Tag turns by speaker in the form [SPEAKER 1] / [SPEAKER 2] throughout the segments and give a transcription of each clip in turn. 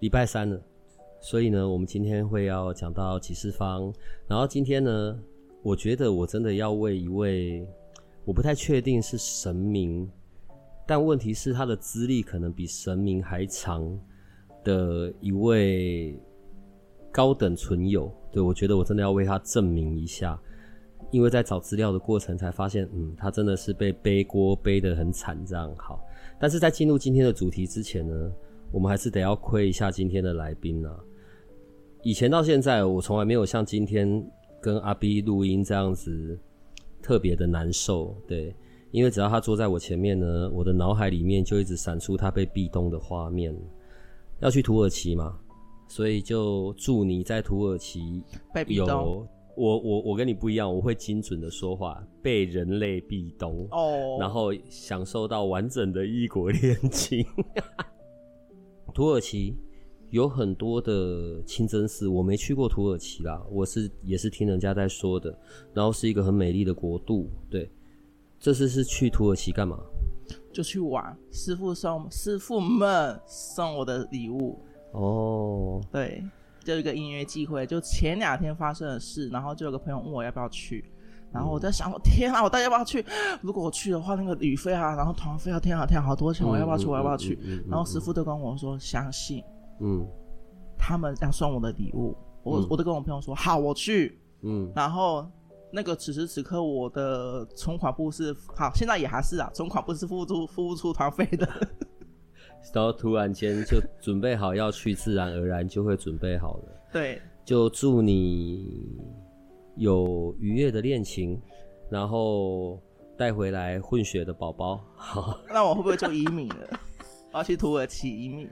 [SPEAKER 1] 礼拜三了，所以呢，我们今天会要讲到启示方。然后今天呢，我觉得我真的要为一位我不太确定是神明，但问题是他的资历可能比神明还长的一位高等存有。对，我觉得我真的要为他证明一下，因为在找资料的过程才发现，嗯，他真的是被背锅背得很惨，这样好。但是在进入今天的主题之前呢，我们还是得要亏一下今天的来宾啊！以前到现在，我从来没有像今天跟阿 B 录音这样子特别的难受，对，因为只要他坐在我前面呢，我的脑海里面就一直闪出他被壁咚的画面。要去土耳其嘛，所以就祝你在土耳其有我我我跟你不一样，我会精准的说话，被人类壁咚哦，然后享受到完整的异国恋情。土耳其有很多的清真寺，我没去过土耳其啦，我是也是听人家在说的。然后是一个很美丽的国度，对。这次是去土耳其干嘛？
[SPEAKER 2] 就去玩，师傅送师傅们送我的礼物。
[SPEAKER 1] 哦，
[SPEAKER 2] 对，就一个音乐机会，就前两天发生的事，然后就有个朋友问我要不要去。然后我在想，我天啊，我到底要不要去？如果我去的话，那个旅费啊，然后团费啊天啊天啊，好多钱，我要不要去？我要不要去？然后师傅都跟我说，相信，嗯，他们要送我的礼物，我我都跟我朋友说，好，我去，嗯。然后那个此时此刻，我的存款簿是好，现在也还是啊，存款簿是付不出付不出团费的。
[SPEAKER 1] 然后突然间就准备好要去，自然而然就会准备好了。
[SPEAKER 2] 对，
[SPEAKER 1] 就祝你。有愉悦的恋情，然后带回来混血的宝宝。好，
[SPEAKER 2] 那我会不会就移民了？我要去土耳其移民。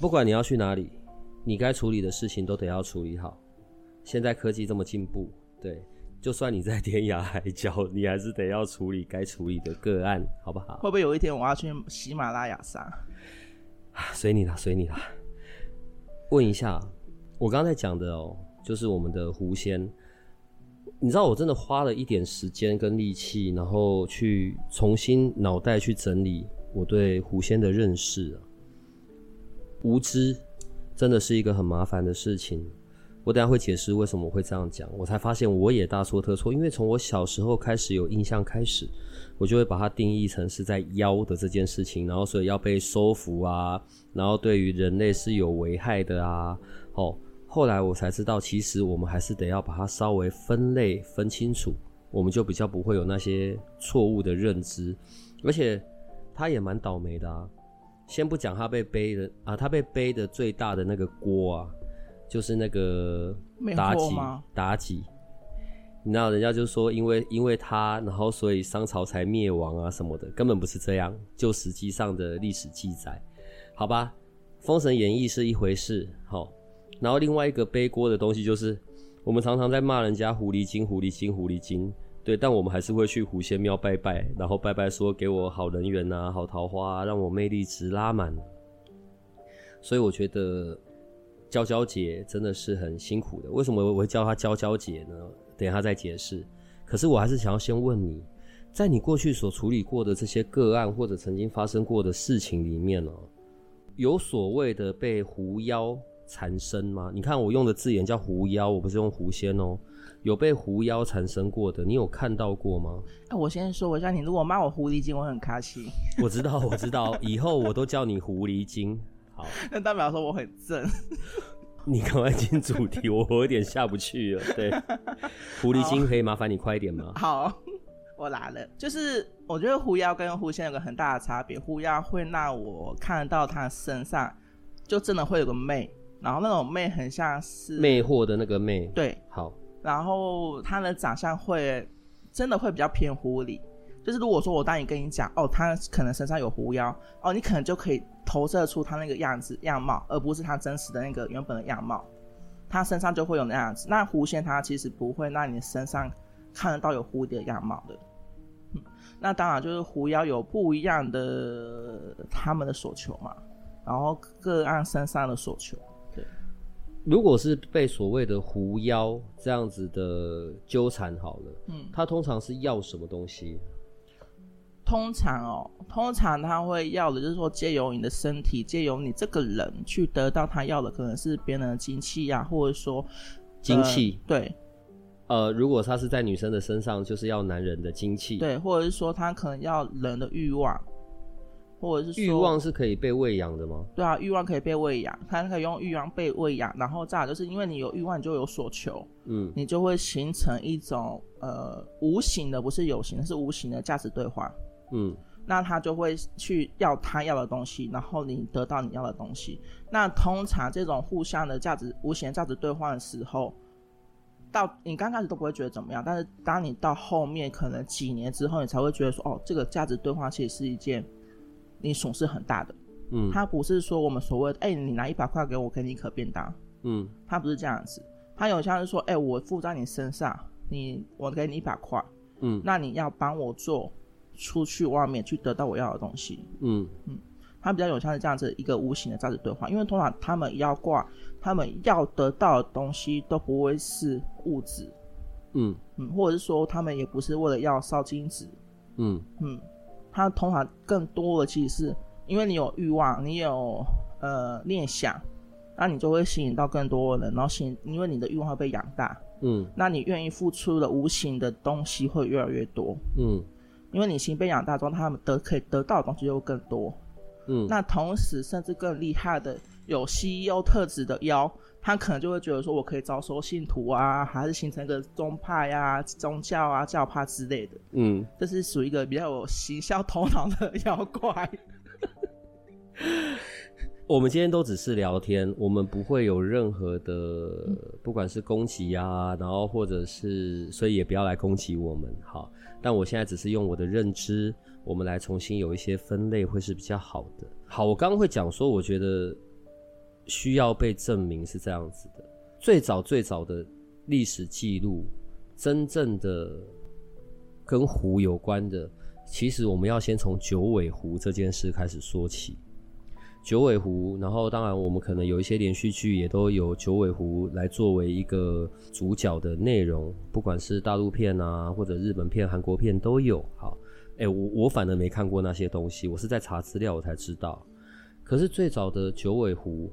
[SPEAKER 1] 不管你要去哪里，你该处理的事情都得要处理好。现在科技这么进步，对，就算你在天涯海角，你还是得要处理该处理的个案，好不好？
[SPEAKER 2] 会不会有一天我要去喜马拉雅山？
[SPEAKER 1] 随你啦，随你啦。问一下，我刚才讲的哦。就是我们的狐仙，你知道我真的花了一点时间跟力气，然后去重新脑袋去整理我对狐仙的认识啊。无知真的是一个很麻烦的事情，我等下会解释为什么我会这样讲。我才发现我也大错特错，因为从我小时候开始有印象开始，我就会把它定义成是在妖的这件事情，然后所以要被收服啊，然后对于人类是有危害的啊，哦。后来我才知道，其实我们还是得要把它稍微分类分清楚，我们就比较不会有那些错误的认知。而且他也蛮倒霉的啊！先不讲他被背的啊，他被背的最大的那个锅啊，就是那个妲己。妲己，你知道人家就说，因为因为他，然后所以商朝才灭亡啊什么的，根本不是这样。就实际上的历史记载，好吧，《封神演义》是一回事，好。然后另外一个背锅的东西就是，我们常常在骂人家狐狸精、狐狸精、狐狸精，对，但我们还是会去狐仙庙拜拜，然后拜拜说给我好人缘啊、好桃花，让我魅力值拉满。所以我觉得娇娇姐真的是很辛苦的。为什么我会叫她娇娇姐呢？等一下再解释。可是我还是想要先问你，在你过去所处理过的这些个案或者曾经发生过的事情里面呢，有所谓的被狐妖缠身吗？你看我用的字眼叫狐妖，我不是用狐仙哦。有被狐妖缠身过的，你有看到过吗？
[SPEAKER 2] 啊、我先说一下，你如果骂我狐狸精，我很开心。
[SPEAKER 1] 我知道，我知道，以后我都叫你狐狸精。好，
[SPEAKER 2] 那代表说我很正。
[SPEAKER 1] 你赶快进主题，我有点下不去了。对，狐狸精可以麻烦你快一点吗？
[SPEAKER 2] 好，我来了。就是我觉得狐妖跟狐仙有个很大的差别，狐妖会让我看得到他身上就真的会有个魅。然后那种魅很像是
[SPEAKER 1] 魅惑的那个魅，
[SPEAKER 2] 对，
[SPEAKER 1] 好。
[SPEAKER 2] 然后他的长相会真的会比较偏狐狸，就是如果说我当你跟你讲，哦，他可能身上有狐妖，哦，你可能就可以投射出他那个样子样貌，而不是他真实的那个原本的样貌，他身上就会有那样子。那狐仙他其实不会让你身上看得到有狐的样貌的。嗯，那当然就是狐妖有不一样的他们的所求嘛，然后各按身上的所求。对，
[SPEAKER 1] 如果是被所谓的狐妖这样子的纠缠好了，嗯，他通常是要什么东西？
[SPEAKER 2] 通常哦，通常他会要的，就是说借由你的身体，借由你这个人去得到他要的，可能是别人的精气呀，或者说
[SPEAKER 1] 精气。
[SPEAKER 2] 对，
[SPEAKER 1] 呃，如果他是在女生的身上，就是要男人的精气。
[SPEAKER 2] 对，或者是说他可能要人的欲望，或者是
[SPEAKER 1] 欲望是可以被喂养的吗？
[SPEAKER 2] 对啊，欲望可以被喂养，它可以用欲望被喂养，然后再来就是因为你有欲望，你就有所求，嗯，你就会形成一种呃无形的，不是有形的，是无形的价值兑换。嗯，那他就会去要他要的东西，然后你得到你要的东西。那通常这种互相的价值、无形的价值兑换的时候，到你刚开始都不会觉得怎么样，但是当你到后面可能几年之后，你才会觉得说，哦，这个价值兑换其实是一件你损失很大的。嗯，他不是说我们所谓的，哎、欸，你拿一百块给我，给你一颗便当。嗯，他不是这样子，他有像是说，哎、欸，我付在你身上，你我给你一百块，嗯，那你要帮我做。出去外面去得到我要的东西，嗯。嗯，他比较有像是这样子一个无形的价值兑换，因为通常他们要挂，他们要得到的东西都不会是物质，嗯。嗯，或者是说他们也不是为了要烧金纸，嗯。嗯，他通常更多的其实是因为你有欲望，你有呃念想，那你就会吸引到更多的人，然后吸引，因为你的欲望会被养大，嗯，那你愿意付出的无形的东西会越来越多，嗯。因为你心被养大之后，他们得可以得到的东西就更多。嗯，那同时甚至更厉害的有稀有特质的妖，他可能就会觉得说，我可以招收信徒啊，还是形成一个宗派啊、宗教啊、教派之类的。嗯，这是属于一个比较有行销头脑的 妖怪。
[SPEAKER 1] 我们今天都只是聊天，我们不会有任何的，嗯、不管是攻击啊，然后或者是，所以也不要来攻击我们，好。但我现在只是用我的认知，我们来重新有一些分类，会是比较好的。好，我刚刚会讲说，我觉得需要被证明是这样子的。最早最早的历史记录，真正的跟狐有关的，其实我们要先从九尾狐这件事开始说起。九尾狐，然后当然我们可能有一些连续剧也都有九尾狐来作为一个主角的内容，不管是大陆片啊，或者日本片、韩国片都有。好，哎，我我反而没看过那些东西，我是在查资料我才知道。可是最早的九尾狐，《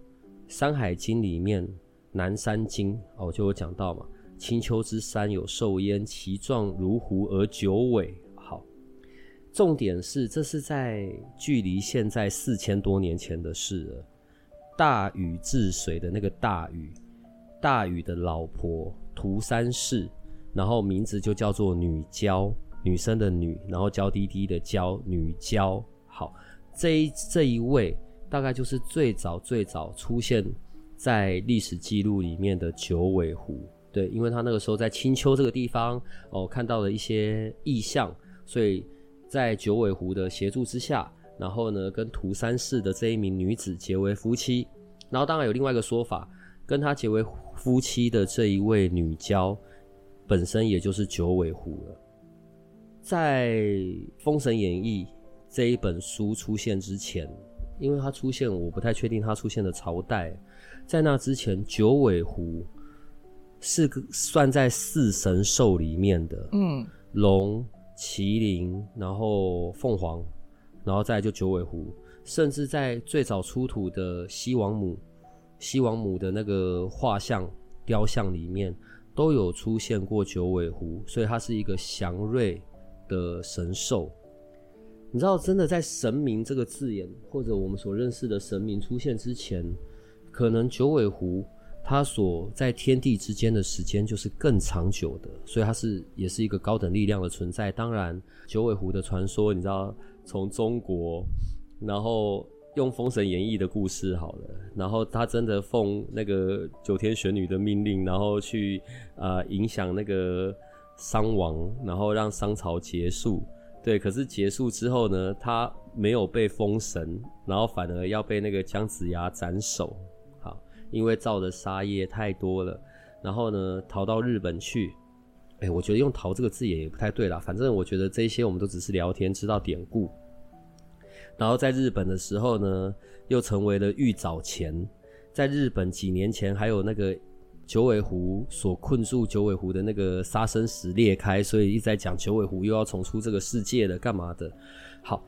[SPEAKER 1] 山海经》里面《南山经》哦，就有讲到嘛，青丘之山有兽焉，其状如狐而九尾。好重点是，这是在距离现在四千多年前的事了。大禹治水的那个大禹，大禹的老婆涂山氏，然后名字就叫做女娇，女生的女，然后娇滴滴的娇，女娇。好，这一这一位大概就是最早最早出现在历史记录里面的九尾狐。对，因为他那个时候在青丘这个地方哦，看到了一些异象，所以。在九尾狐的协助之下，然后呢，跟涂山氏的这一名女子结为夫妻。然后当然有另外一个说法，跟他结为夫妻的这一位女娇，本身也就是九尾狐了。在《封神演义》这一本书出现之前，因为它出现，我不太确定它出现的朝代。在那之前，九尾狐是个算在四神兽里面的，嗯，龙。麒麟，然后凤凰，然后再就九尾狐，甚至在最早出土的西王母、西王母的那个画像雕像里面，都有出现过九尾狐，所以它是一个祥瑞的神兽。你知道，真的在神明这个字眼，或者我们所认识的神明出现之前，可能九尾狐。它所在天地之间的时间就是更长久的，所以它是也是一个高等力量的存在。当然，九尾狐的传说，你知道，从中国，然后用《封神演义》的故事好了，然后他真的奉那个九天玄女的命令，然后去呃影响那个商王，然后让商朝结束，对，可是结束之后呢，他没有被封神，然后反而要被那个姜子牙斩首。好，因为造的杀业太多了，然后呢，逃到日本去。哎，我觉得用“逃”这个字也不太对啦。反正我觉得这些我们都只是聊天，知道典故。然后在日本的时候呢，又成为了玉藻前。在日本几年前，还有那个。九尾狐所困住九尾狐的那个杀生石裂开，所以一直在讲九尾狐又要重出这个世界了，干嘛的？好，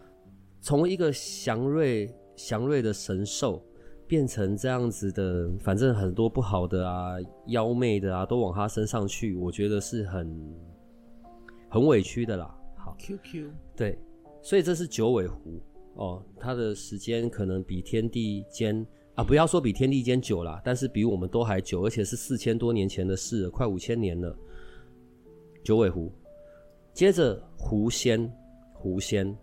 [SPEAKER 1] 从一个祥瑞祥瑞的神兽变成这样子的，反正很多不好的啊、妖媚的啊，都往他身上去，我觉得是很很委屈的啦。好
[SPEAKER 2] ，QQ，
[SPEAKER 1] 对，所以这是九尾狐哦，它的时间可能比天地间。啊，不要说比天地间久啦，但是比我们都还久，而且是四千多年前的事了，快五千年了。九尾狐，接着狐仙，狐仙，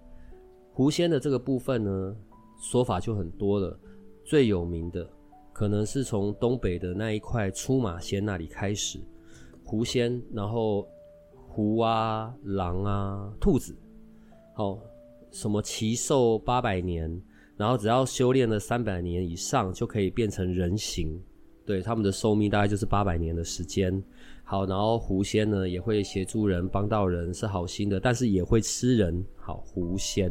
[SPEAKER 1] 狐仙的这个部分呢，说法就很多了。最有名的可能是从东北的那一块出马仙那里开始，狐仙，然后狐啊、狼啊、兔子，好，什么奇兽八百年。然后只要修炼了三百年以上，就可以变成人形。对，他们的寿命大概就是八百年的时间。好，然后狐仙呢也会协助人、帮到人，是好心的，但是也会吃人。好，狐仙、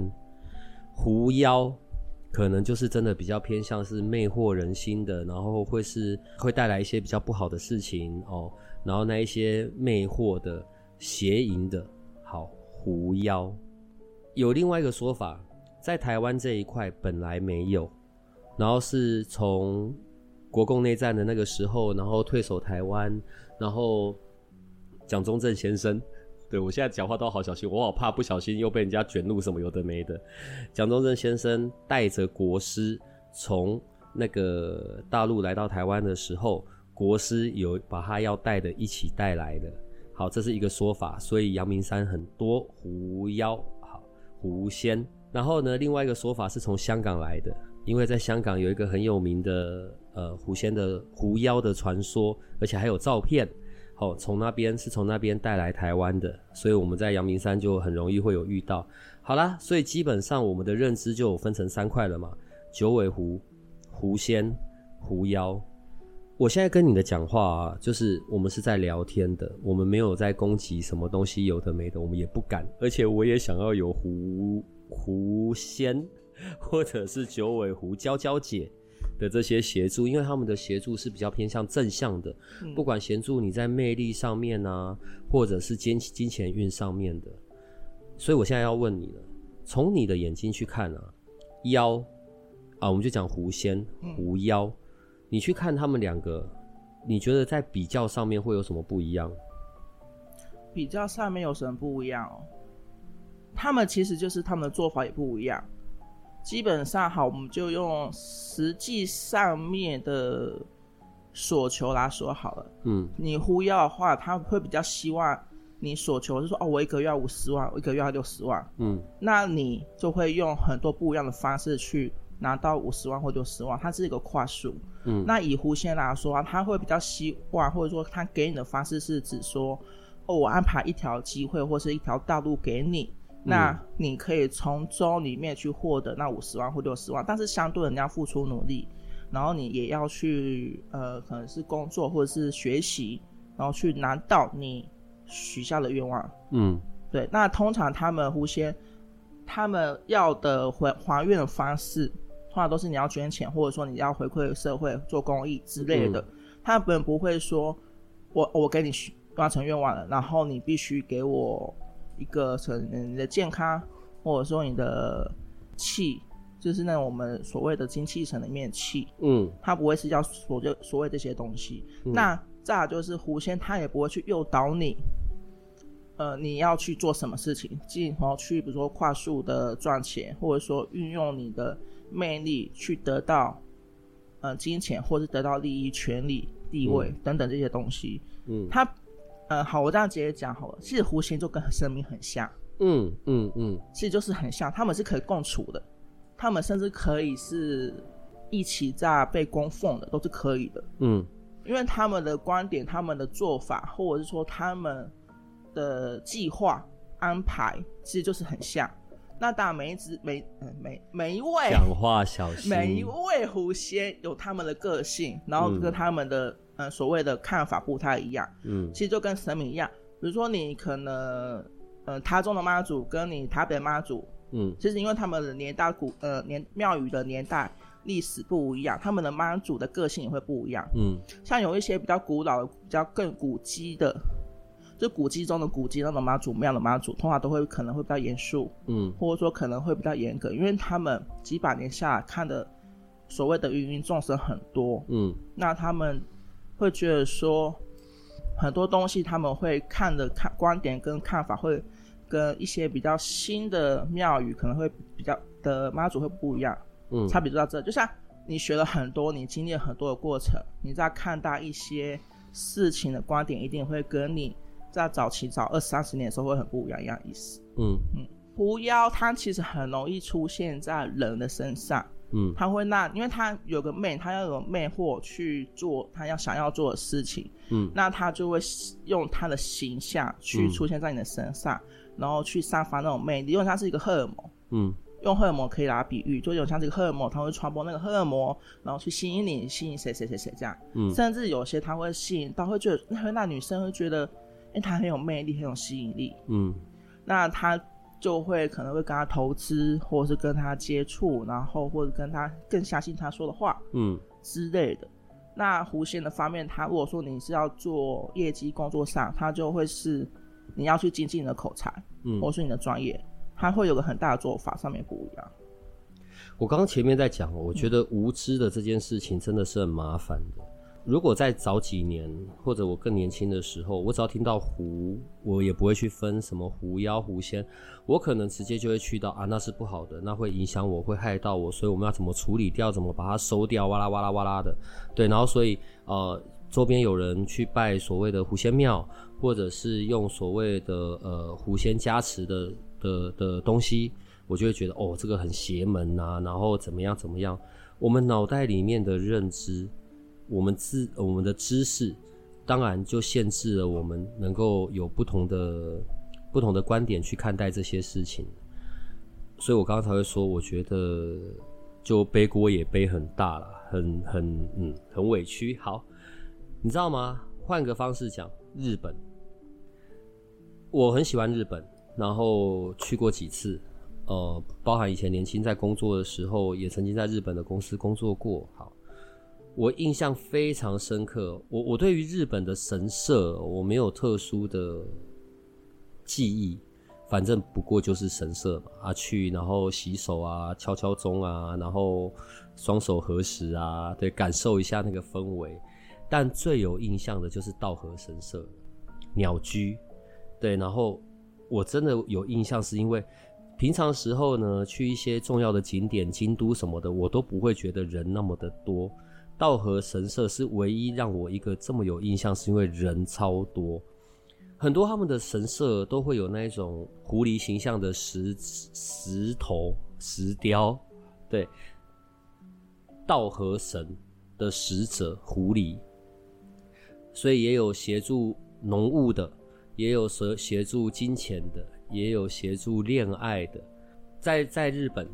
[SPEAKER 1] 狐妖可能就是真的比较偏向是魅惑人心的，然后会是会带来一些比较不好的事情哦。然后那一些魅惑的、邪淫的，好，狐妖。有另外一个说法。在台湾这一块本来没有，然后是从国共内战的那个时候，然后退守台湾，然后蒋中正先生，对，我现在讲话都好小心，我好怕不小心又被人家卷入什么有的没的。蒋中正先生带着国师从那个大陆来到台湾的时候，国师有把他要带的一起带来的。好，这是一个说法，所以阳明山很多狐妖，好，狐仙。然后呢，另外一个说法是从香港来的，因为在香港有一个很有名的呃狐仙的狐妖的传说，而且还有照片。哦，从那边是从那边带来台湾的，所以我们在阳明山就很容易会有遇到。好啦，所以基本上我们的认知就分成三块了嘛：九尾狐、狐仙、狐妖。我现在跟你的讲话啊，就是我们是在聊天的，我们没有在攻击什么东西，有的没的，我们也不敢。而且我也想要有狐。狐仙 或者是九尾狐、娇娇姐的这些协助，因为他们的协助是比较偏向正向的，嗯、不管协助你在魅力上面啊，或者是金金钱运上面的。所以我现在要问你了，从你的眼睛去看啊，妖啊，我们就讲狐仙、狐妖，嗯、你去看他们两个，你觉得在比较上面会有什么不一样？
[SPEAKER 2] 比较上面有什么不一样哦？他们其实就是他们的做法也不一样，基本上好，我们就用实际上面的所求来说好了。嗯，你呼要的话，他会比较希望你所求是说，哦，我一个月要五十万，我一个月要六十万。嗯，那你就会用很多不一样的方式去拿到五十万或六十万，它是一个跨数。嗯，那以狐仙来说，他会比较希望，或者说他给你的方式是指说，哦，我安排一条机会或是一条道路给你。那你可以从中里面去获得那五十万或六十万，但是相对人家付出努力，然后你也要去呃，可能是工作或者是学习，然后去拿到你许下的愿望。嗯，对。那通常他们狐仙，他们要的还还愿的方式，通常都是你要捐钱，或者说你要回馈社会做公益之类的。嗯、他们本不会说我我给你完成愿望了，然后你必须给我。一个成你的健康，或者说你的气，就是那我们所谓的精气神里面的气，嗯，它不会是叫所就所谓这些东西。嗯、那再来就是狐仙，他也不会去诱导你，呃，你要去做什么事情，进而去比如说快速的赚钱，或者说运用你的魅力去得到呃金钱，或者得到利益、权利、地位、嗯、等等这些东西，嗯，他。嗯，好，我这样直接讲好了。其实弧形就跟神明很像，嗯嗯嗯，其实就是很像，他们是可以共处的，他们甚至可以是一起在被供奉的，都是可以的，嗯，因为他们的观点、他们的做法，或者是说他们的计划，安排其实就是很像。那当然每一只每嗯每每一位
[SPEAKER 1] 讲话小心，
[SPEAKER 2] 每一位狐仙有他们的个性，然后跟他们的嗯、呃、所谓的看法不太一样。嗯，其实就跟神明一样，比如说你可能呃台中的妈祖跟你台北的妈祖，嗯，其实因为他们的年代古呃年庙宇的年代历史不一样，他们的妈祖的个性也会不一样。嗯，像有一些比较古老的、比较更古迹的。就古迹中的古迹，那种妈祖庙的妈祖，通常都会可能会比较严肃，嗯，或者说可能会比较严格，因为他们几百年下来看的所谓的芸芸众生很多，嗯，那他们会觉得说很多东西他们会看的看观点跟看法会跟一些比较新的庙宇可能会比较的妈祖会不一样，嗯，差别就到这，就像你学了很多，你经历了很多的过程，你在看待一些事情的观点一定会跟你。在早期早二三十年的时候会很不一样一样意思。嗯嗯，狐妖它其实很容易出现在人的身上。嗯，他会那，因为他有个魅，他要有魅惑去做他要想要做的事情。嗯，那他就会用他的形象去出现在你的身上，嗯、然后去散发那种魅力，因为它是一个荷尔蒙。嗯，用荷尔蒙可以来比喻，就有像这个荷尔蒙，它会传播那个荷尔蒙，然后去吸引你，吸引谁谁谁谁这样。嗯，甚至有些他会吸引到，会觉得那那女生会觉得。因为他很有魅力，很有吸引力，嗯，那他就会可能会跟他投资，或者是跟他接触，然后或者跟他更相信他说的话，嗯之类的。那弧线的方面，他如果说你是要做业绩工作上，他就会是你要去精进你的口才，嗯，或是你的专业，他会有个很大的做法，上面不一样。
[SPEAKER 1] 我刚刚前面在讲，我觉得无知的这件事情真的是很麻烦的。如果在早几年，或者我更年轻的时候，我只要听到狐，我也不会去分什么狐妖、狐仙，我可能直接就会去到啊，那是不好的，那会影响我，会害到我，所以我们要怎么处理掉，怎么把它收掉，哇啦哇啦哇啦的，对，然后所以呃，周边有人去拜所谓的狐仙庙，或者是用所谓的呃狐仙加持的的的东西，我就会觉得哦，这个很邪门呐、啊，然后怎么样怎么样，我们脑袋里面的认知。我们知我们的知识，当然就限制了我们能够有不同的不同的观点去看待这些事情。所以我刚刚才会说，我觉得就背锅也背很大了，很很嗯很委屈。好，你知道吗？换个方式讲，日本，我很喜欢日本，然后去过几次，呃，包含以前年轻在工作的时候，也曾经在日本的公司工作过。好。我印象非常深刻，我我对于日本的神社我没有特殊的记忆，反正不过就是神社嘛，啊去然后洗手啊，敲敲钟啊，然后双手合十啊，对，感受一下那个氛围。但最有印象的就是稻荷神社，鸟居，对，然后我真的有印象，是因为平常时候呢，去一些重要的景点，京都什么的，我都不会觉得人那么的多。道和神社是唯一让我一个这么有印象，是因为人超多，很多他们的神社都会有那一种狐狸形象的石石头石雕，对，道和神的使者狐狸，所以也有协助农务的，也有协协助金钱的，也有协助恋爱的，在在日本。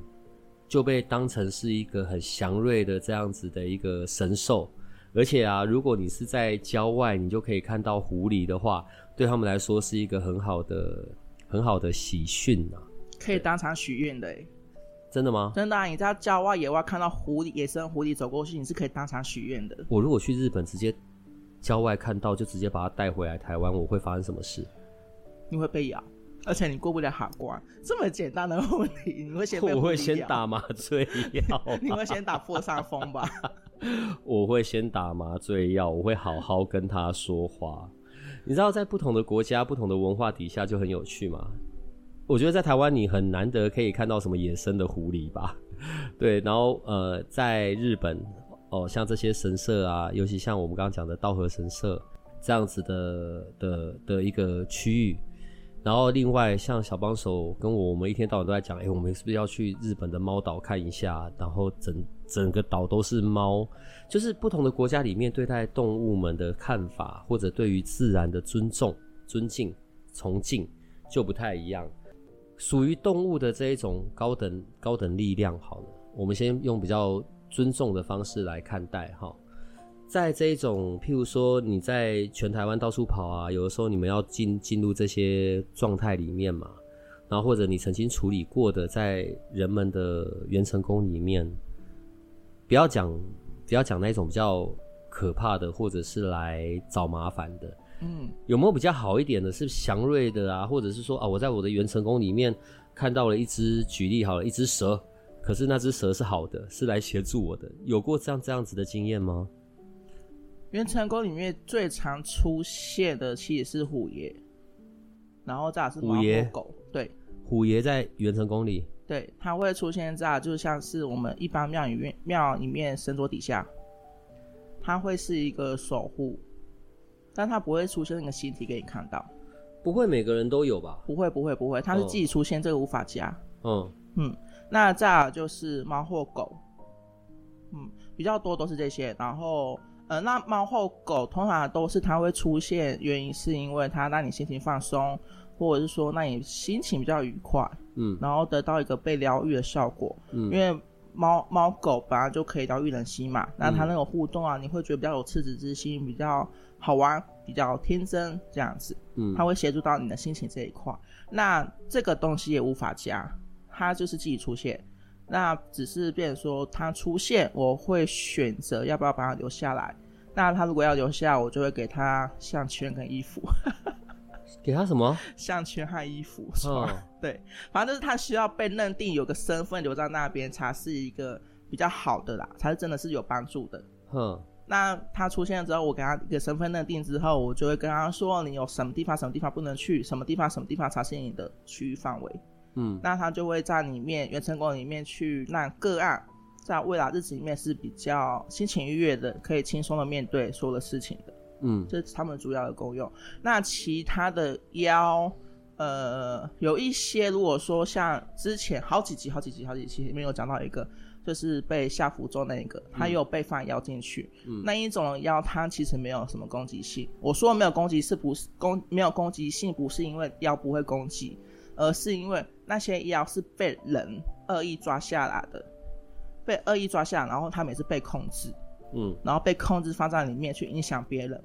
[SPEAKER 1] 就被当成是一个很祥瑞的这样子的一个神兽，而且啊，如果你是在郊外，你就可以看到狐狸的话，对他们来说是一个很好的、很好的喜讯啊，
[SPEAKER 2] 可以当场许愿的。
[SPEAKER 1] 真的吗？
[SPEAKER 2] 真的啊，你在郊外野外看到狐狸、野生狐狸走过去，你是可以当场许愿的。
[SPEAKER 1] 我如果去日本，直接郊外看到，就直接把它带回来台湾，我会发生什么事？
[SPEAKER 2] 你会被咬。而且你过不了海关，这么简单的问题，你会先被？
[SPEAKER 1] 我会先打麻 醉药。
[SPEAKER 2] 你会先打破伤风吧？
[SPEAKER 1] 我会先打麻醉药，我会好好跟他说话。你知道，在不同的国家、不同的文化底下就很有趣吗？我觉得在台湾你很难得可以看到什么野生的狐狸吧？对，然后呃，在日本哦，像这些神社啊，尤其像我们刚刚讲的稻荷神社这样子的的的一个区域。然后另外像小帮手跟我，们一天到晚都在讲，哎，我们是不是要去日本的猫岛看一下？然后整整个岛都是猫，就是不同的国家里面对待动物们的看法，或者对于自然的尊重、尊敬、崇敬，就不太一样。属于动物的这一种高等高等力量，好了，我们先用比较尊重的方式来看待哈。在这一种，譬如说你在全台湾到处跑啊，有的时候你们要进进入这些状态里面嘛，然后或者你曾经处理过的，在人们的元成功里面，不要讲不要讲那种比较可怕的，或者是来找麻烦的，嗯，有没有比较好一点的，是祥瑞的啊，或者是说啊，我在我的元成功里面看到了一只，举例好了，一只蛇，可是那只蛇是好的，是来协助我的，有过这样这样子的经验吗？
[SPEAKER 2] 元成功里面最常出现的其实是虎爷，然后再来是虎爷狗。对，
[SPEAKER 1] 虎爷在元成功里，
[SPEAKER 2] 对，它会出现在就像是我们一般庙里面庙里面神桌底下，它会是一个守护，但它不会出现那个形体给你看到。
[SPEAKER 1] 不会每个人都有吧？
[SPEAKER 2] 不会，不会，不会，它是自己出现，这个无法加。
[SPEAKER 1] 嗯
[SPEAKER 2] 嗯，那再来就是猫或狗，嗯，比较多都是这些，然后。呃，那猫或狗通常都是它会出现，原因是因为它让你心情放松，或者是说让你心情比较愉快，嗯，然后得到一个被疗愈的效果，嗯，因为猫猫狗本来就可以疗愈人心嘛，那它那种互动啊，你会觉得比较有赤子之心，比较好玩，比较天真这样子，嗯，它会协助到你的心情这一块。那这个东西也无法加，它就是自己出现。那只是变成说他出现，我会选择要不要把他留下来。那他如果要留下，我就会给他项圈跟衣服。
[SPEAKER 1] 给他什么？
[SPEAKER 2] 项圈和衣服是吧？哦、对，反正就是他需要被认定有个身份留在那边，才是一个比较好的啦，才是真的是有帮助的。
[SPEAKER 1] 哼。
[SPEAKER 2] 那他出现了之后，我给他一个身份认定之后，我就会跟他说：你有什么地方、什么地方不能去，什么地方、什么地方才是你的区域范围。嗯，那他就会在里面原成功里面去让个案在未来日子里面是比较心情愉悦的，可以轻松的面对所有的事情的。嗯，这是他们主要的功用。那其他的妖，呃，有一些如果说像之前好几集、好几集、好几集里面有讲到一个，就是被下符咒那一个，他又被放妖进去。嗯，那一种妖，它其实没有什么攻击性。我说没有攻击，是不是攻没有攻击性？不是因为妖不会攻击。而是因为那些妖是被人恶意抓下来的，被恶意抓下来，然后他们也是被控制，嗯，然后被控制放在里面去影响别人，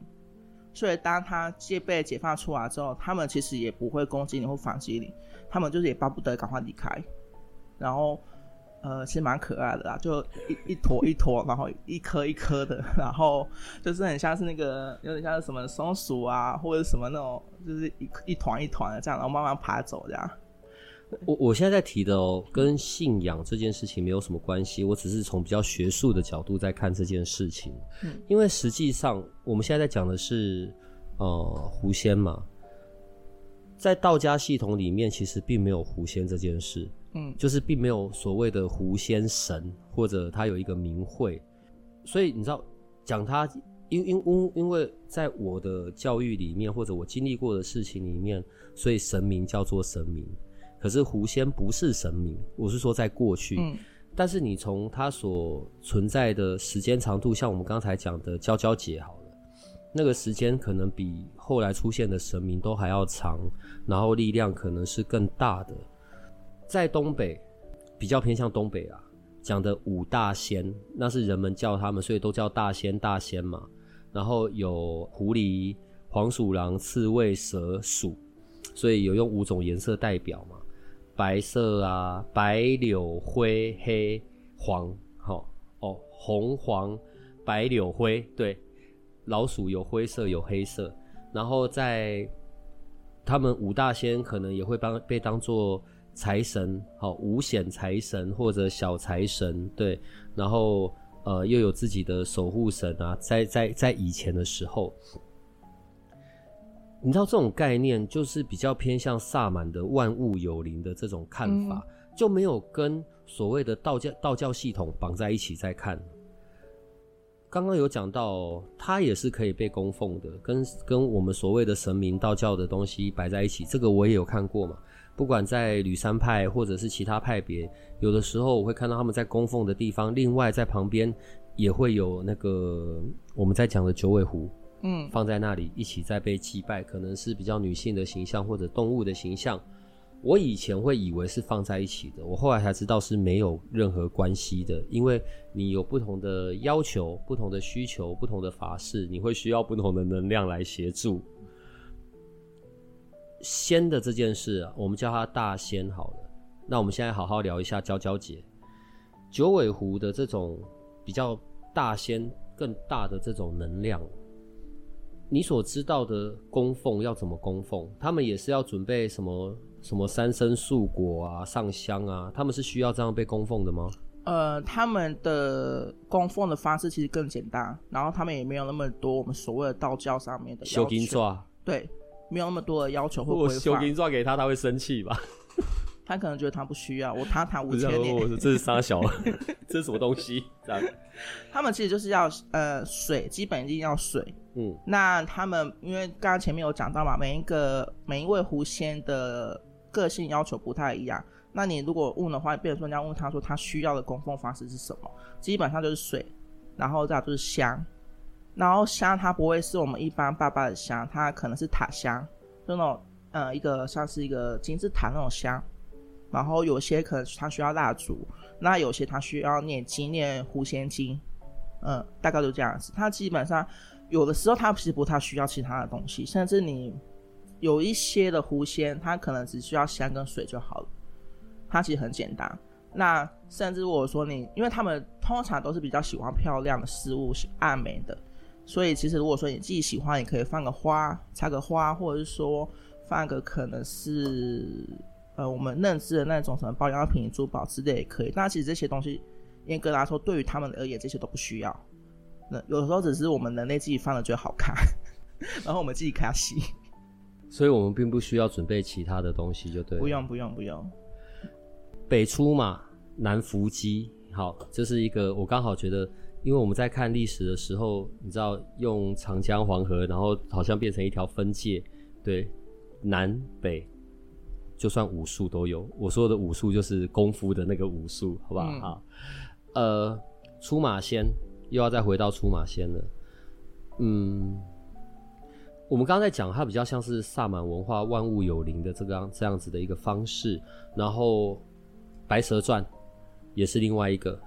[SPEAKER 2] 所以当他戒被解放出来之后，他们其实也不会攻击你或反击你，他们就是也巴不得赶快离开，然后呃，其实蛮可爱的啦，就一一坨一坨，然后一颗一颗的，然后就是很像是那个有点像是什么松鼠啊，或者什么那种。就是一一团一团的这样，然后慢慢爬走这样。
[SPEAKER 1] 我我现在在提的哦，跟信仰这件事情没有什么关系，我只是从比较学术的角度在看这件事情。嗯，因为实际上我们现在在讲的是呃狐仙嘛，在道家系统里面其实并没有狐仙这件事。嗯，就是并没有所谓的狐仙神或者他有一个名讳，所以你知道讲他。因因因因为在我的教育里面，或者我经历过的事情里面，所以神明叫做神明。可是狐仙不是神明，我是说在过去。嗯。但是你从它所存在的时间长度，像我们刚才讲的娇娇姐好了，那个时间可能比后来出现的神明都还要长，然后力量可能是更大的。在东北，比较偏向东北啊，讲的五大仙，那是人们叫他们，所以都叫大仙大仙嘛。然后有狐狸、黄鼠狼、刺猬、蛇、鼠，所以有用五种颜色代表嘛，白色啊，白、柳、灰、黑、黄，好、哦，红、黄、白、柳、灰，对，老鼠有灰色有黑色，然后在他们五大仙可能也会帮被当做财神，好、哦，五显财神或者小财神，对，然后。呃，又有自己的守护神啊，在在在以前的时候，你知道这种概念就是比较偏向萨满的万物有灵的这种看法，嗯、就没有跟所谓的道教道教系统绑在一起在看。刚刚有讲到，它也是可以被供奉的，跟跟我们所谓的神明道教的东西摆在一起，这个我也有看过嘛。不管在吕山派或者是其他派别，有的时候我会看到他们在供奉的地方，另外在旁边也会有那个我们在讲的九尾狐，嗯，放在那里一起在被祭拜，可能是比较女性的形象或者动物的形象。我以前会以为是放在一起的，我后来才知道是没有任何关系的，因为你有不同的要求、不同的需求、不同的法事，你会需要不同的能量来协助。仙的这件事啊，我们叫他大仙好了。那我们现在好好聊一下娇娇姐，九尾狐的这种比较大仙、更大的这种能量。你所知道的供奉要怎么供奉？他们也是要准备什么什么三生素果啊、上香啊？他们是需要这样被供奉的吗？
[SPEAKER 2] 呃，他们的供奉的方式其实更简单，然后他们也没有那么多我们所谓的道教上面的要求。对，没有那么多的要求或规范。我
[SPEAKER 1] 修金钻给他，他会生气吧？
[SPEAKER 2] 他可能觉得他不需要，我他他五千年，
[SPEAKER 1] 我说这是杀小，这是什么东西？这样，
[SPEAKER 2] 他们其实就是要呃水，基本一定要水。嗯，那他们因为刚刚前面有讲到嘛，每一个每一位狐仙的个性要求不太一样。那你如果问的话，变成说你要问他说他需要的供奉方式是什么？基本上就是水，然后再就是香，然后香它不会是我们一般爸爸的香，它可能是塔香，就那种呃一个像是一个金字塔那种香。然后有些可能它需要蜡烛，那有些它需要念经念狐仙经，嗯，大概就这样子。它基本上。有的时候，他其实不太需要其他的东西，甚至你有一些的狐仙，他可能只需要香跟水就好了。它其实很简单。那甚至如果说你，因为他们通常都是比较喜欢漂亮的事物，是爱美的，所以其实如果说你自己喜欢，你可以放个花，插个花，或者是说放个可能是呃我们认知的那种什么保养品、珠宝之类也可以。但其实这些东西，严格来说，对于他们而言，这些都不需要。那有的时候只是我们人类自己放的觉得好看，然后我们自己开心，
[SPEAKER 1] 所以我们并不需要准备其他的东西，就对了。
[SPEAKER 2] 不用不用不用。
[SPEAKER 1] 北出马，南伏击，好，这是一个我刚好觉得，因为我们在看历史的时候，你知道用长江黄河，然后好像变成一条分界，对，南北，就算武术都有。我说的武术就是功夫的那个武术，好不好？嗯、好，呃，出马仙。又要再回到出马仙了，嗯，我们刚刚在讲，它比较像是萨满文化万物有灵的这个这样子的一个方式，然后白蛇传也是另外一个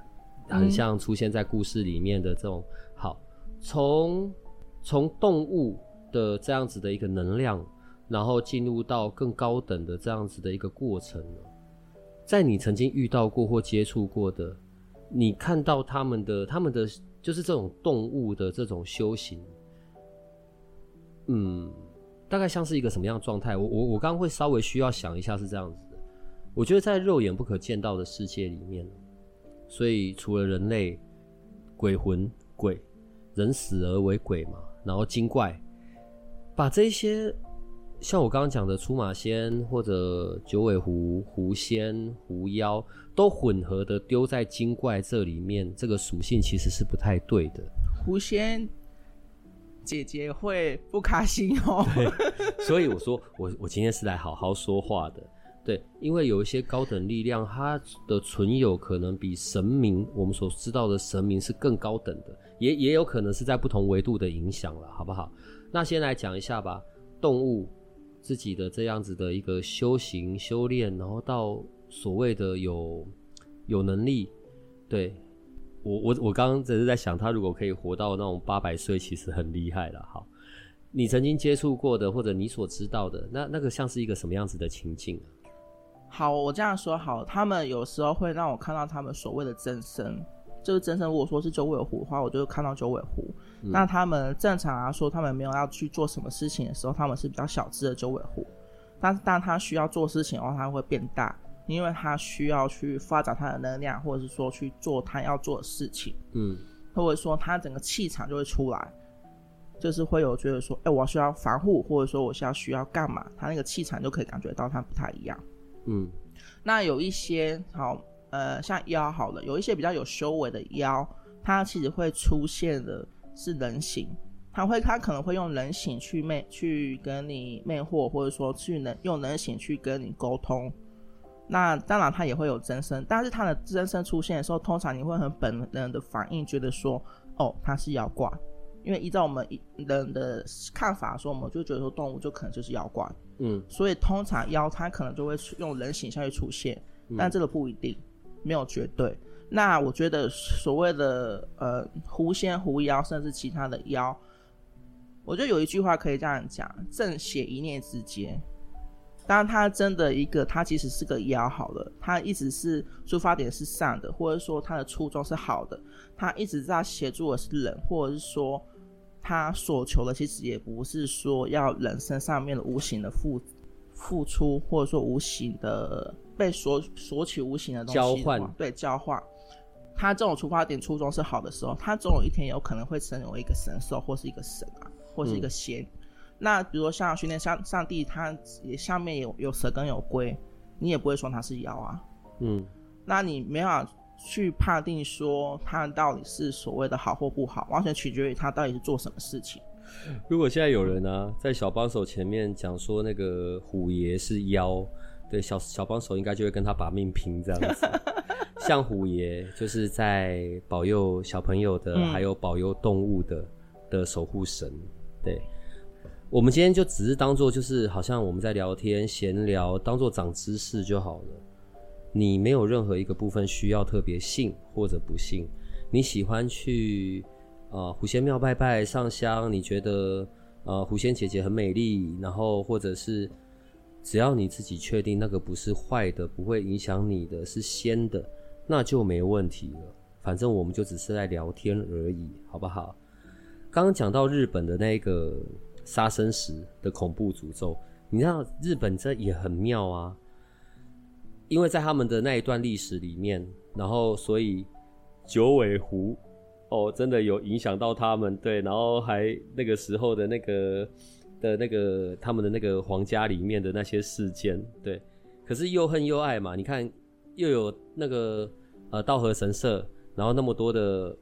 [SPEAKER 1] 很像出现在故事里面的这种。嗯、好，从从动物的这样子的一个能量，然后进入到更高等的这样子的一个过程，在你曾经遇到过或接触过的，你看到他们的他们的。就是这种动物的这种修行，嗯，大概像是一个什么样的状态？我我我刚刚会稍微需要想一下是这样子的。我觉得在肉眼不可见到的世界里面，所以除了人类、鬼魂、鬼，人死而为鬼嘛，然后精怪，把这些像我刚刚讲的出马仙或者九尾狐、狐仙、狐妖。都混合的丢在精怪这里面，这个属性其实是不太对的。
[SPEAKER 2] 狐仙姐姐会不开心哦。
[SPEAKER 1] 所以我说我我今天是来好好说话的。对，因为有一些高等力量，它的存有可能比神明我们所知道的神明是更高等的，也也有可能是在不同维度的影响了，好不好？那先来讲一下吧，动物自己的这样子的一个修行修炼，然后到。所谓的有有能力，对我我我刚刚只是在想，他如果可以活到那种八百岁，其实很厉害了。好，你曾经接触过的，或者你所知道的，那那个像是一个什么样子的情境啊？
[SPEAKER 2] 好，我这样说好，他们有时候会让我看到他们所谓的真身，就是真身。如果说是九尾狐的话，我就会看到九尾狐。嗯、那他们正常来说，他们没有要去做什么事情的时候，他们是比较小只的九尾狐。但是当他需要做事情的话，他会变大。因为他需要去发展他的能量，或者是说去做他要做的事情，嗯，或者说他整个气场就会出来，就是会有觉得说，哎，我需要防护，或者说我需要需要干嘛，他那个气场就可以感觉到他不太一样，嗯，那有一些好，呃，像妖好了，有一些比较有修为的妖，它其实会出现的是人形，它会它可能会用人形去魅去跟你魅惑，或者说去能用人形去跟你沟通。那当然，它也会有真身，但是它的真身出现的时候，通常你会很本能的反应，觉得说，哦，它是妖怪，因为依照我们人的看法说，我们就觉得说动物就可能就是妖怪，
[SPEAKER 1] 嗯，
[SPEAKER 2] 所以通常妖它可能就会用人形象去出现，但这个不一定，没有绝对。那我觉得所谓的呃狐仙、狐妖，甚至其他的妖，我觉得有一句话可以这样讲：正邪一念之间。当他真的一个，他其实是个妖好了，他一直是出发点是善的，或者说他的初衷是好的，他一直在协助的是人，或者是说他所求的其实也不是说要人生上面的无形的付付出，或者说无形的被索索取无形的东西的
[SPEAKER 1] 交换，
[SPEAKER 2] 对交换。他这种出发点初衷是好的时候，他总有一天有可能会成为一个神兽，或是一个神啊，或是一个仙。嗯那比如说像训练上上帝，他也下面有有蛇跟有龟，你也不会说他是妖啊。
[SPEAKER 1] 嗯，
[SPEAKER 2] 那你没法去判定说他到底是所谓的好或不好，完全取决于他到底是做什么事情。
[SPEAKER 1] 如果现在有人呢、啊，在小帮手前面讲说那个虎爷是妖，对，小小帮手应该就会跟他把命拼这样子。像虎爷就是在保佑小朋友的，嗯、还有保佑动物的的守护神，对。我们今天就只是当做就是好像我们在聊天闲聊，当做长知识就好了。你没有任何一个部分需要特别信或者不信。你喜欢去、呃、狐仙庙拜拜上香，你觉得呃狐仙姐姐很美丽，然后或者是只要你自己确定那个不是坏的，不会影响你的是仙的，那就没问题了。反正我们就只是在聊天而已，好不好？刚刚讲到日本的那个。杀生石的恐怖诅咒，你知道日本这也很妙啊，因为在他们的那一段历史里面，然后所以九尾狐哦，真的有影响到他们，对，然后还那个时候的那个的那个他们的那个皇家里面的那些事件，对，可是又恨又爱嘛，你看又有那个呃道和神社，然后那么多的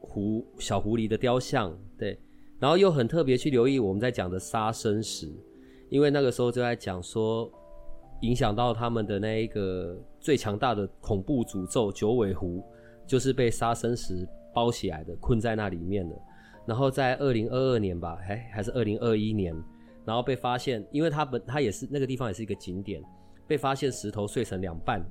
[SPEAKER 1] 狐小狐狸的雕像，对。然后又很特别去留意我们在讲的杀生石，因为那个时候就在讲说，影响到他们的那一个最强大的恐怖诅咒九尾狐，就是被杀生石包起来的，困在那里面的。然后在二零二二年吧，哎，还是二零二一年，然后被发现，因为它本它也是那个地方也是一个景点，被发现石头碎成两半，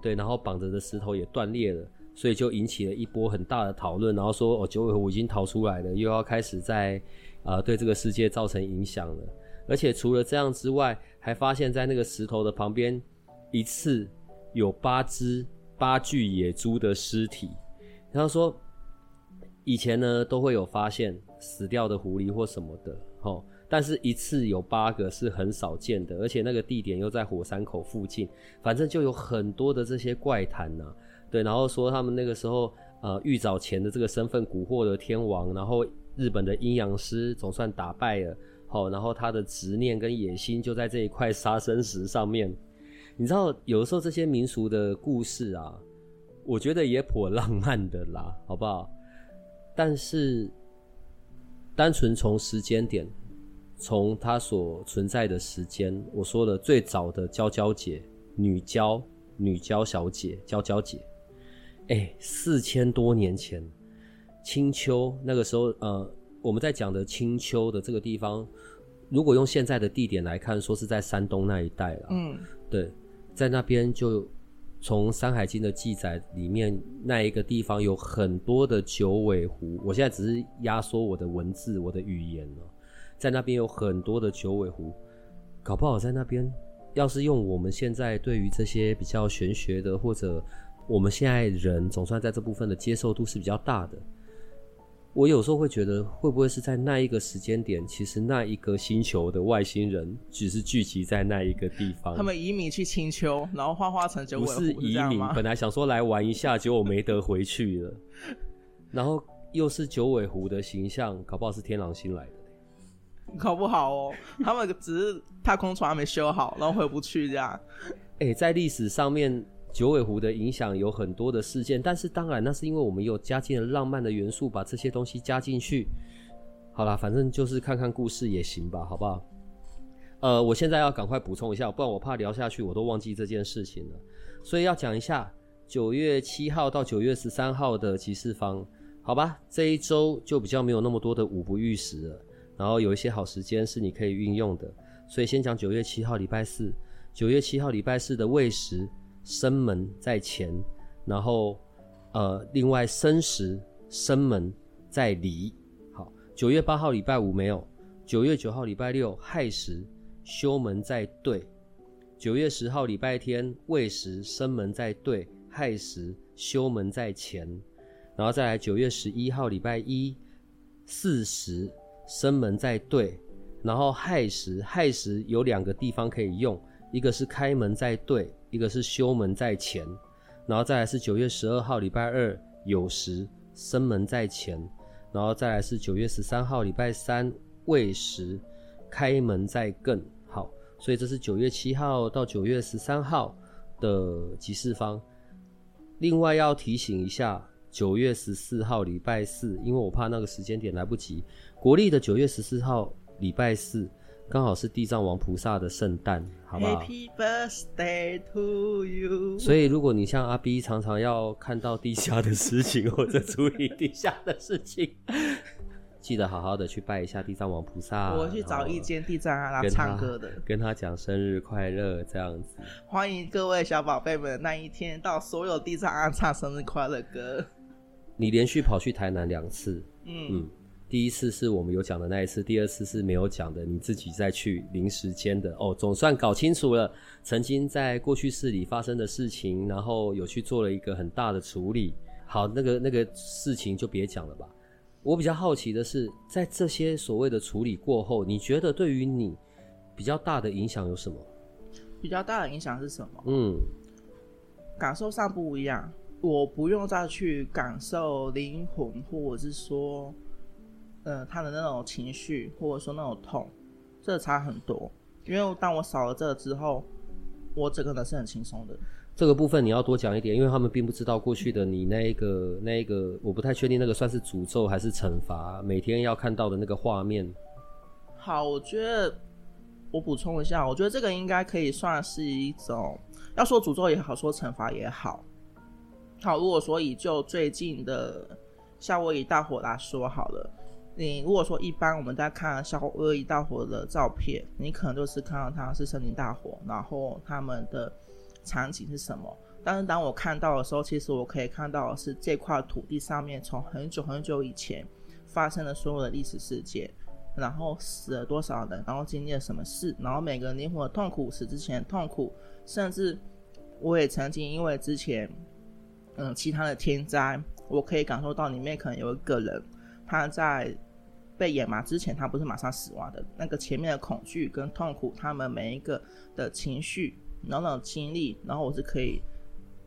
[SPEAKER 1] 对，然后绑着的石头也断裂了。所以就引起了一波很大的讨论，然后说哦，九尾狐已经逃出来了，又要开始在呃对这个世界造成影响了。而且除了这样之外，还发现在那个石头的旁边，一次有八只八具野猪的尸体。然后说以前呢都会有发现死掉的狐狸或什么的，齁，但是一次有八个是很少见的，而且那个地点又在火山口附近，反正就有很多的这些怪谈呐、对，然后说他们那个时候，呃，玉藻前的这个身份蛊惑的天王，然后日本的阴阳师总算打败了，好、哦，然后他的执念跟野心就在这一块杀生石上面。你知道，有的时候这些民俗的故事啊，我觉得也颇浪漫的啦，好不好？但是，单纯从时间点，从它所存在的时间，我说的最早的娇娇姐、女娇、女娇小姐、娇娇姐。哎、四千多年前，青丘那个时候，呃，我们在讲的青丘的这个地方，如果用现在的地点来看，说是在山东那一带了。嗯，对，在那边就从《山海经》的记载里面，那一个地方有很多的九尾狐。我现在只是压缩我的文字，我的语言了，在那边有很多的九尾狐，搞不好在那边，要是用我们现在对于这些比较玄学的或者。我们现在人总算在这部分的接受度是比较大的。我有时候会觉得，会不会是在那一个时间点，其实那一个星球的外星人只是聚集在那一个地方。
[SPEAKER 2] 他们移民去青丘，然后幻化成九尾狐。
[SPEAKER 1] 不是移民，本来想说来玩一下，结果没得回去了。然后又是九尾狐的形象，搞不好是天狼星来的。
[SPEAKER 2] 搞不好哦，他们只是太空船还没修好，然后回不去这样。
[SPEAKER 1] 哎、欸，在历史上面。九尾狐的影响有很多的事件，但是当然那是因为我们有加进了浪漫的元素，把这些东西加进去。好啦，反正就是看看故事也行吧，好不好？呃，我现在要赶快补充一下，不然我怕聊下去我都忘记这件事情了。所以要讲一下九月七号到九月十三号的集市方，好吧，这一周就比较没有那么多的五不遇时了，然后有一些好时间是你可以运用的，所以先讲九月七号礼拜四，九月七号礼拜四的未时生门在前，然后呃，另外申时生门在离。好，九月八号礼拜五没有，九月九号礼拜六亥时休门在对，九月十号礼拜天未时生门在对，亥时休门在前。然后再来九月十一号礼拜一巳时生门在对，然后亥时亥时有两个地方可以用，一个是开门在对，一个是休门在前。然后再来是九月十二号礼拜二酉时生门在前，然后再来是九月十三号礼拜三未时开门在艮。好，所以这是九月七号到九月十三号的吉事方。另外要提醒一下。九月十四号礼拜四，因为我怕那个时间点来不及。国历的九月十四号礼拜四，刚好是地藏王菩萨的圣诞，好不好？Happy birthday to you。所以，如果你像阿 B 常常要看到地下的事情或者处理地下的事情，记得好好的去拜一下地藏王菩萨。
[SPEAKER 2] 我去找一间地藏阿拉唱歌的，
[SPEAKER 1] 跟他讲生日快乐这样子。
[SPEAKER 2] 欢迎各位小宝贝们那一天到所有地藏阿唱生日快乐歌。
[SPEAKER 1] 你连续跑去台南两次，嗯嗯，第一次是我们有讲的那一次，第二次是没有讲的，你自己再去临时间的哦，总算搞清楚了曾经在过去式里发生的事情，然后有去做了一个很大的处理。好，那个那个事情就别讲了吧。我比较好奇的是，在这些所谓的处理过后，你觉得对于你比较大的影响有什么？
[SPEAKER 2] 比较大的影响是什么？
[SPEAKER 1] 嗯，
[SPEAKER 2] 感受上不一样。我不用再去感受灵魂，或者是说，呃，他的那种情绪，或者说那种痛，这差很多。因为当我少了这个之后，我整个人是很轻松的。
[SPEAKER 1] 这个部分你要多讲一点，因为他们并不知道过去的你那一个那一个，我不太确定那个算是诅咒还是惩罚，每天要看到的那个画面。
[SPEAKER 2] 好，我觉得我补充一下，我觉得这个应该可以算是一种，要说诅咒也好，说惩罚也好。好，如果说以就最近的夏威夷大火来说好了，你如果说一般我们在看夏威夷大火的照片，你可能就是看到它是森林大火，然后他们的场景是什么？但是当我看到的时候，其实我可以看到的是这块土地上面从很久很久以前发生的所有的历史事件，然后死了多少人，然后经历了什么事，然后每个人灵魂的痛苦，死之前的痛苦，甚至我也曾经因为之前。嗯，其他的天灾，我可以感受到里面可能有一个人，他在被掩埋之前，他不是马上死亡的。那个前面的恐惧跟痛苦，他们每一个的情绪，然后经历，然后我是可以，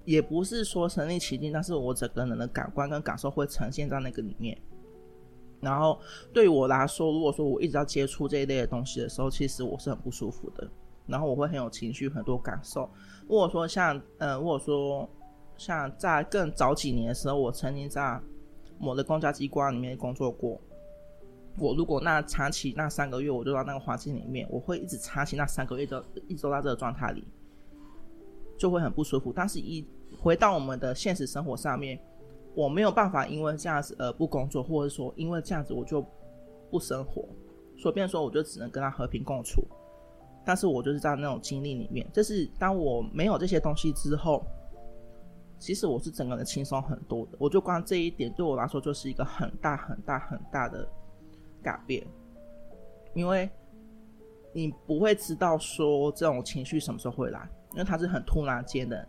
[SPEAKER 2] 也不是说身临其境，但是我整个人的感官跟感受会呈现在那个里面。然后对我来说，如果说我一直要接触这一类的东西的时候，其实我是很不舒服的。然后我会很有情绪，很多感受。如果说像，呃，如果说。像在更早几年的时候，我曾经在某的公家机关里面工作过。我如果那长期那三个月，我就在那个环境里面，我会一直长期那三个月都一直都在这个状态里，就会很不舒服。但是，一回到我们的现实生活上面，我没有办法因为这样子而不工作，或者说因为这样子我就不生活。所以，变说我就只能跟他和平共处。但是我就是在那种经历里面，就是当我没有这些东西之后。其实我是整个人轻松很多的，我就光这一点对我来说就是一个很大很大很大的改变，因为你不会知道说这种情绪什么时候会来，因为它是很突然间的，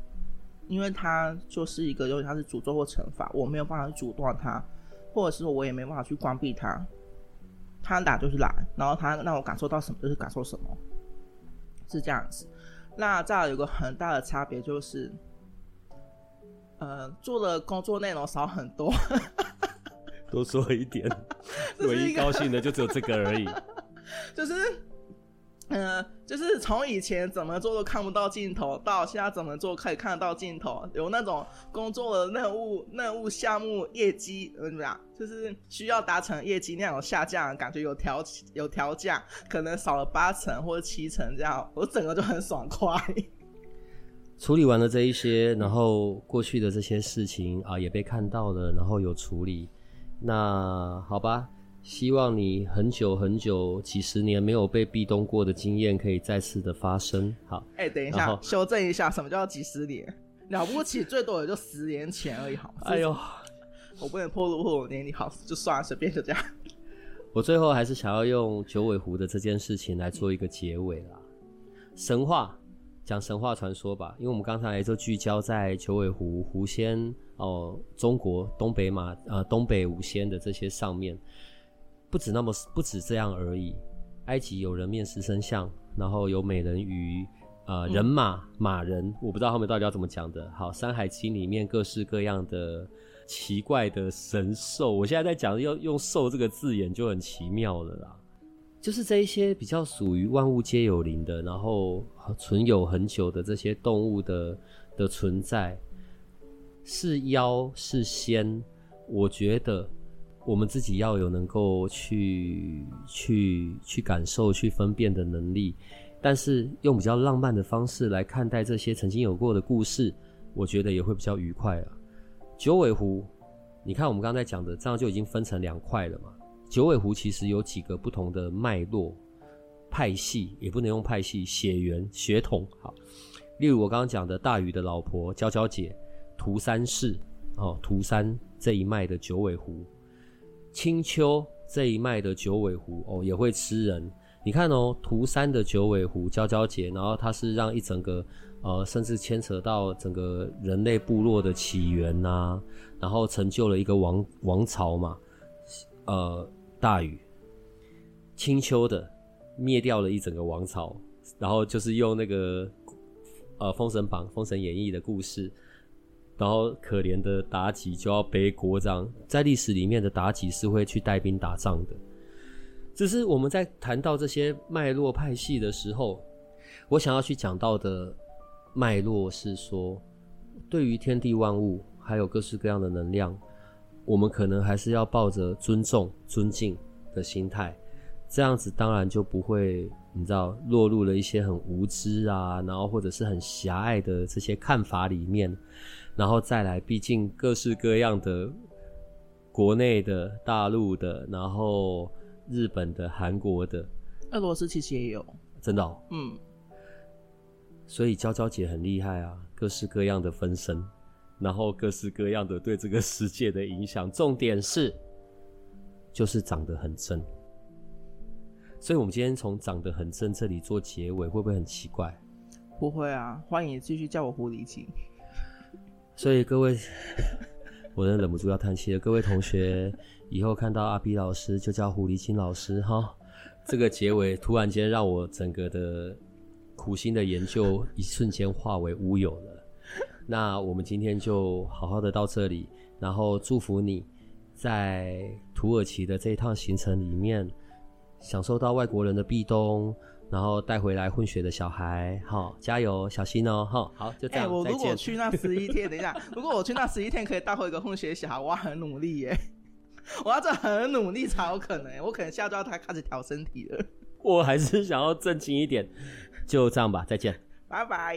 [SPEAKER 2] 因为它就是一个，因为它是诅咒或惩罚，我没有办法去阻断它，或者是我也没办法去关闭它，它来就是来，然后它让我感受到什么就是感受什么，是这样子。那再来有个很大的差别就是。呃，做的工作内容少很多，
[SPEAKER 1] 多说一点。唯一高兴的就只有这个而已。
[SPEAKER 2] 就是，嗯、呃，就是从以前怎么做都看不到尽头，到现在怎么做可以看得到尽头。有那种工作的任务、任务项目业绩怎么样？就是需要达成业绩量有下降，感觉有调有调降，可能少了八成或者七成这样，我整个就很爽快。
[SPEAKER 1] 处理完了这一些，然后过去的这些事情啊也被看到了，然后有处理。那好吧，希望你很久很久几十年没有被壁咚过的经验可以再次的发生。好，
[SPEAKER 2] 哎、欸，等一下，修正一下，什么叫几十年？了不起，最多也就十年前而已，好吗？
[SPEAKER 1] 哎呦，
[SPEAKER 2] 我不能透露我年龄，好，就算了，随便就这样。
[SPEAKER 1] 我最后还是想要用九尾狐的这件事情来做一个结尾啦。神话，讲神话传说吧，因为我们刚才就聚焦在九尾狐、狐仙哦，中国东北马呃东北五仙的这些上面，不止那么不止这样而已。埃及有人面狮身像，然后有美人鱼。呃，人马马人，我不知道他们到底要怎么讲的。好，《山海经》里面各式各样的奇怪的神兽，我现在在讲用用“兽”这个字眼就很奇妙了啦。就是这一些比较属于万物皆有灵的，然后存有很久的这些动物的的存在，是妖是仙，我觉得我们自己要有能够去去去感受、去分辨的能力。但是用比较浪漫的方式来看待这些曾经有过的故事，我觉得也会比较愉快啊。九尾狐，你看我们刚才讲的，这样就已经分成两块了嘛。九尾狐其实有几个不同的脉络、派系，也不能用派系，血缘、血统。好，例如我刚刚讲的大禹的老婆娇娇姐，涂山氏哦，涂山这一脉的九尾狐，青丘这一脉的九尾狐哦，也会吃人。你看哦，涂山的九尾狐娇娇姐，然后它是让一整个呃，甚至牵扯到整个人类部落的起源呐、然后成就了一个王王朝嘛。呃，大禹，青丘的灭掉了一整个王朝，然后就是用那个呃《封神榜》《封神演义》的故事，然后可怜的妲己就要背锅，章在历史里面的妲己是会去带兵打仗的。只是我们在谈到这些脉络派系的时候，我想要去讲到的脉络是说，对于天地万物还有各式各样的能量，我们可能还是要抱着尊重、尊敬的心态，这样子当然就不会，你知道，落入了一些很无知啊，然后或者是很狭隘的这些看法里面，然后再来，毕竟各式各样的国内的、大陆的，然后。日本的、韩国的、
[SPEAKER 2] 俄罗斯其实也有，
[SPEAKER 1] 真的哦。
[SPEAKER 2] 嗯，
[SPEAKER 1] 所以娇娇姐很厉害啊，各式各样的分身，然后各式各样的对这个世界的影响。重点是，就是长得很正。所以，我们今天从长得很正这里做结尾，会不会很奇怪？
[SPEAKER 2] 不会啊，欢迎继续叫我狐狸精。
[SPEAKER 1] 所以各位，我真的忍不住要叹气了，各位同学。以后看到阿 B 老师就叫狐狸精老师哈，这个结尾突然间让我整个的苦心的研究一瞬间化为乌有了。那我们今天就好好的到这里，然后祝福你在土耳其的这一趟行程里面，享受到外国人的壁咚，然后带回来混血的小孩，好，加油，小心哦，哈，好，就这样。欸，
[SPEAKER 2] 我如果去那十一天，等一下，如果我去那十一天可以带回一个混血小孩，我很努力耶。我要这很努力才有可能，我可能下周要开始调身体了。
[SPEAKER 1] 我还是想要正经一点，就这样吧，再见，
[SPEAKER 2] 拜拜。